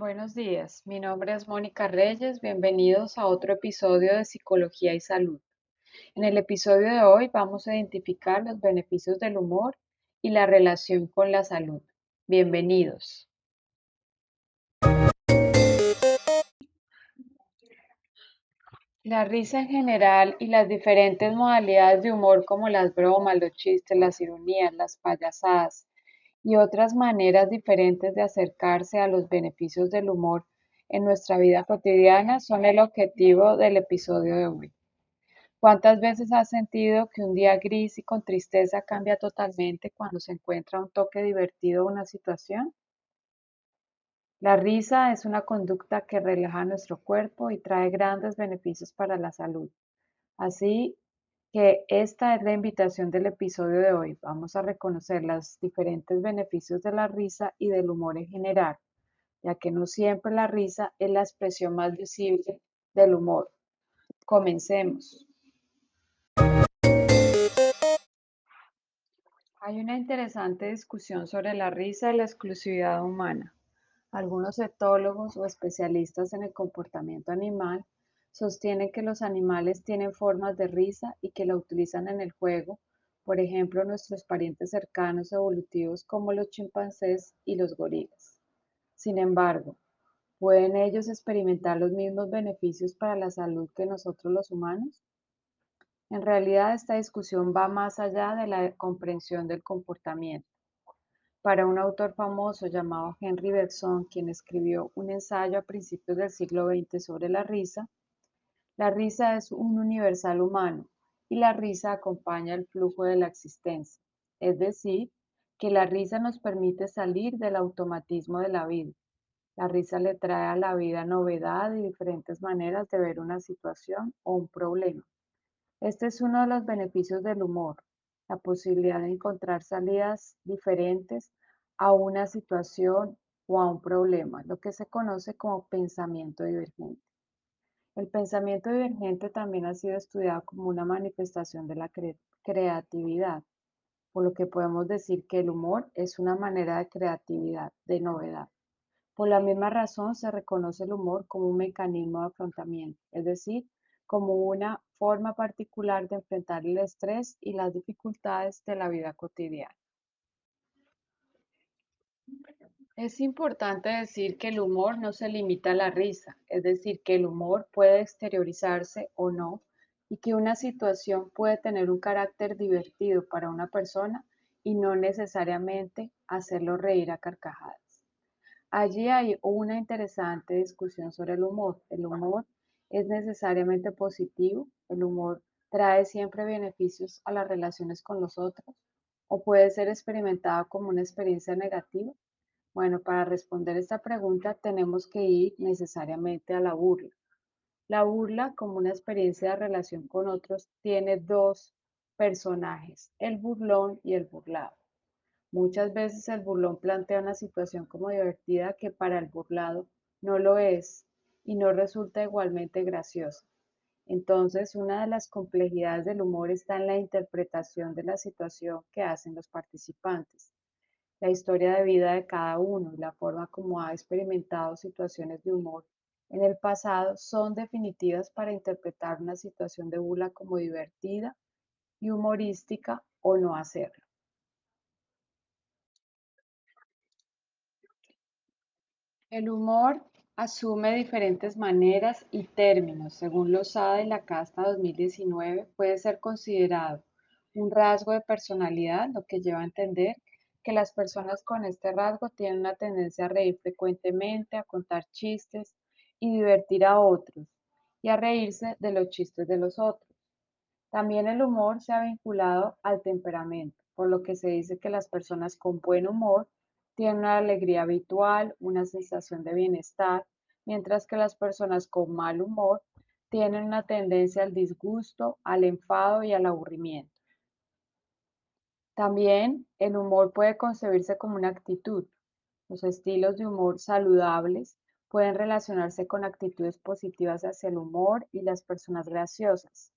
Buenos días, mi nombre es Mónica Reyes, bienvenidos a otro episodio de Psicología y Salud. En el episodio de hoy vamos a identificar los beneficios del humor y la relación con la salud. Bienvenidos. La risa en general y las diferentes modalidades de humor como las bromas, los chistes, las ironías, las payasadas, y otras maneras diferentes de acercarse a los beneficios del humor en nuestra vida cotidiana son el objetivo del episodio de hoy. ¿Cuántas veces has sentido que un día gris y con tristeza cambia totalmente cuando se encuentra un toque divertido o una situación? La risa es una conducta que relaja nuestro cuerpo y trae grandes beneficios para la salud. Así que esta es la invitación del episodio de hoy. Vamos a reconocer los diferentes beneficios de la risa y del humor en general, ya que no siempre la risa es la expresión más visible del humor. Comencemos. Hay una interesante discusión sobre la risa y la exclusividad humana. Algunos etólogos o especialistas en el comportamiento animal Sostiene que los animales tienen formas de risa y que la utilizan en el juego, por ejemplo nuestros parientes cercanos evolutivos como los chimpancés y los gorilas. Sin embargo, ¿pueden ellos experimentar los mismos beneficios para la salud que nosotros los humanos? En realidad esta discusión va más allá de la comprensión del comportamiento. Para un autor famoso llamado Henry Bergson, quien escribió un ensayo a principios del siglo XX sobre la risa, la risa es un universal humano y la risa acompaña el flujo de la existencia, es decir, que la risa nos permite salir del automatismo de la vida. La risa le trae a la vida novedad y diferentes maneras de ver una situación o un problema. Este es uno de los beneficios del humor, la posibilidad de encontrar salidas diferentes a una situación o a un problema, lo que se conoce como pensamiento divergente. El pensamiento divergente también ha sido estudiado como una manifestación de la creatividad, por lo que podemos decir que el humor es una manera de creatividad, de novedad. Por la misma razón se reconoce el humor como un mecanismo de afrontamiento, es decir, como una forma particular de enfrentar el estrés y las dificultades de la vida cotidiana. Es importante decir que el humor no se limita a la risa, es decir, que el humor puede exteriorizarse o no y que una situación puede tener un carácter divertido para una persona y no necesariamente hacerlo reír a carcajadas. Allí hay una interesante discusión sobre el humor. El humor es necesariamente positivo, el humor trae siempre beneficios a las relaciones con los otros o puede ser experimentado como una experiencia negativa bueno, para responder esta pregunta tenemos que ir necesariamente a la burla. La burla, como una experiencia de relación con otros, tiene dos personajes, el burlón y el burlado. Muchas veces el burlón plantea una situación como divertida que para el burlado no lo es y no resulta igualmente graciosa. Entonces, una de las complejidades del humor está en la interpretación de la situación que hacen los participantes la historia de vida de cada uno y la forma como ha experimentado situaciones de humor en el pasado son definitivas para interpretar una situación de burla como divertida y humorística o no hacerlo. El humor asume diferentes maneras y términos. Según Lozada y la Casta 2019, puede ser considerado un rasgo de personalidad, lo que lleva a entender que las personas con este rasgo tienen una tendencia a reír frecuentemente, a contar chistes y divertir a otros, y a reírse de los chistes de los otros. También el humor se ha vinculado al temperamento, por lo que se dice que las personas con buen humor tienen una alegría habitual, una sensación de bienestar, mientras que las personas con mal humor tienen una tendencia al disgusto, al enfado y al aburrimiento. También el humor puede concebirse como una actitud. Los estilos de humor saludables pueden relacionarse con actitudes positivas hacia el humor y las personas graciosas.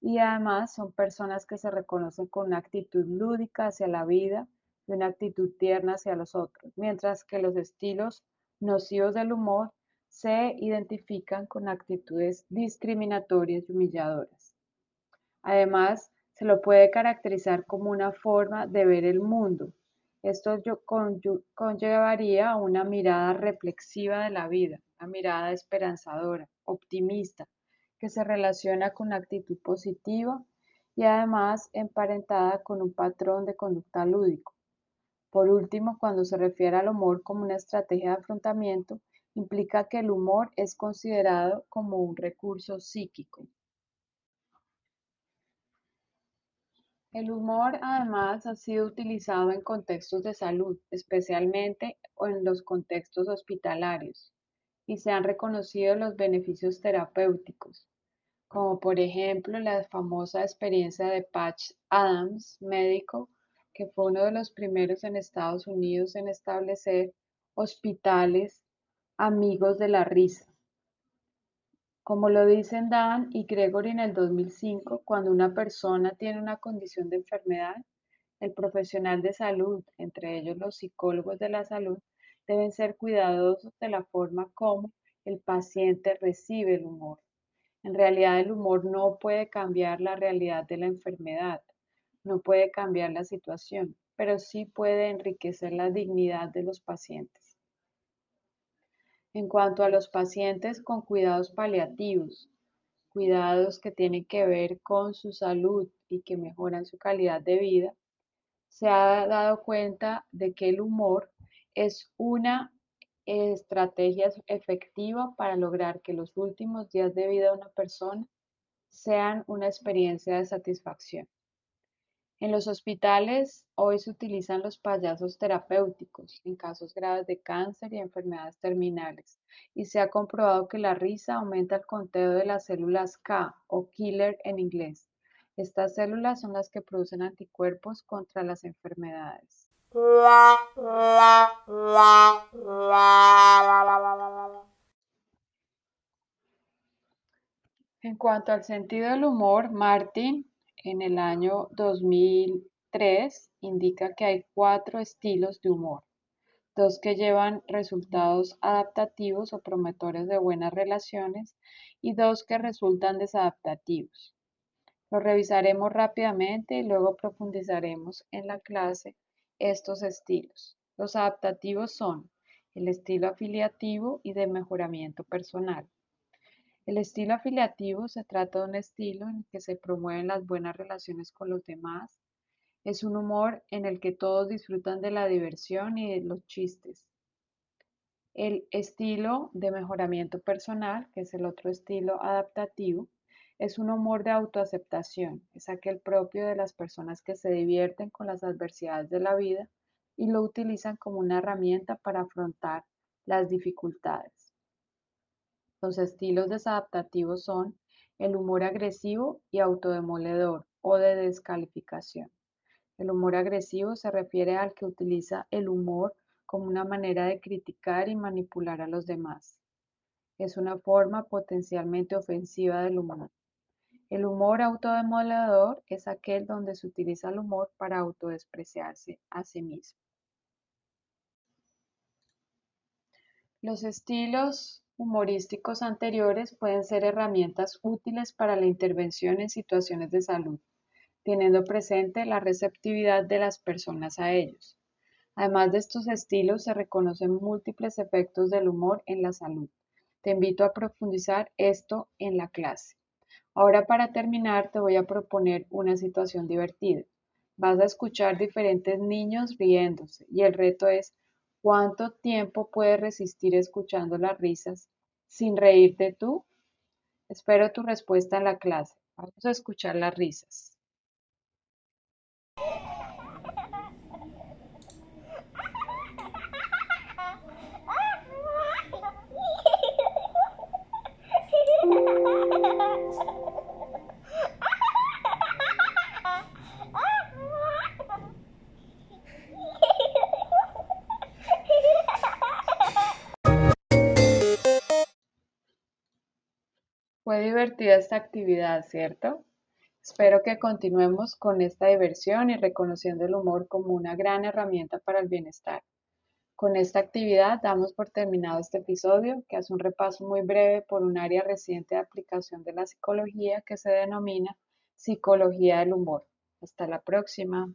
Y además son personas que se reconocen con una actitud lúdica hacia la vida y una actitud tierna hacia los otros, mientras que los estilos nocivos del humor se identifican con actitudes discriminatorias y humilladoras. Además, se lo puede caracterizar como una forma de ver el mundo. Esto conllevaría a una mirada reflexiva de la vida, una mirada esperanzadora, optimista, que se relaciona con actitud positiva y además emparentada con un patrón de conducta lúdico. Por último, cuando se refiere al humor como una estrategia de afrontamiento, implica que el humor es considerado como un recurso psíquico. El humor además ha sido utilizado en contextos de salud, especialmente en los contextos hospitalarios, y se han reconocido los beneficios terapéuticos, como por ejemplo la famosa experiencia de Patch Adams, médico, que fue uno de los primeros en Estados Unidos en establecer hospitales amigos de la risa. Como lo dicen Dan y Gregory en el 2005, cuando una persona tiene una condición de enfermedad, el profesional de salud, entre ellos los psicólogos de la salud, deben ser cuidadosos de la forma como el paciente recibe el humor. En realidad el humor no puede cambiar la realidad de la enfermedad, no puede cambiar la situación, pero sí puede enriquecer la dignidad de los pacientes. En cuanto a los pacientes con cuidados paliativos, cuidados que tienen que ver con su salud y que mejoran su calidad de vida, se ha dado cuenta de que el humor es una estrategias efectivas para lograr que los últimos días de vida de una persona sean una experiencia de satisfacción. En los hospitales hoy se utilizan los payasos terapéuticos en casos graves de cáncer y enfermedades terminales y se ha comprobado que la risa aumenta el conteo de las células K o killer en inglés. Estas células son las que producen anticuerpos contra las enfermedades. En cuanto al sentido del humor, Martin en el año 2003 indica que hay cuatro estilos de humor, dos que llevan resultados adaptativos o prometores de buenas relaciones y dos que resultan desadaptativos. Lo revisaremos rápidamente y luego profundizaremos en la clase estos estilos. Los adaptativos son el estilo afiliativo y de mejoramiento personal. El estilo afiliativo se trata de un estilo en el que se promueven las buenas relaciones con los demás. Es un humor en el que todos disfrutan de la diversión y de los chistes. El estilo de mejoramiento personal, que es el otro estilo adaptativo, es un humor de autoaceptación, es aquel propio de las personas que se divierten con las adversidades de la vida y lo utilizan como una herramienta para afrontar las dificultades. Los estilos desadaptativos son el humor agresivo y autodemoledor o de descalificación. El humor agresivo se refiere al que utiliza el humor como una manera de criticar y manipular a los demás. Es una forma potencialmente ofensiva del humor. El humor autodemoledor es aquel donde se utiliza el humor para autodespreciarse a sí mismo. Los estilos humorísticos anteriores pueden ser herramientas útiles para la intervención en situaciones de salud, teniendo presente la receptividad de las personas a ellos. Además de estos estilos, se reconocen múltiples efectos del humor en la salud. Te invito a profundizar esto en la clase. Ahora para terminar te voy a proponer una situación divertida. Vas a escuchar diferentes niños riéndose y el reto es ¿cuánto tiempo puedes resistir escuchando las risas sin reírte tú? Espero tu respuesta en la clase. Vamos a escuchar las risas. Fue divertida esta actividad, ¿cierto? Espero que continuemos con esta diversión y reconociendo el humor como una gran herramienta para el bienestar. Con esta actividad damos por terminado este episodio, que hace un repaso muy breve por un área reciente de aplicación de la psicología que se denomina psicología del humor. Hasta la próxima.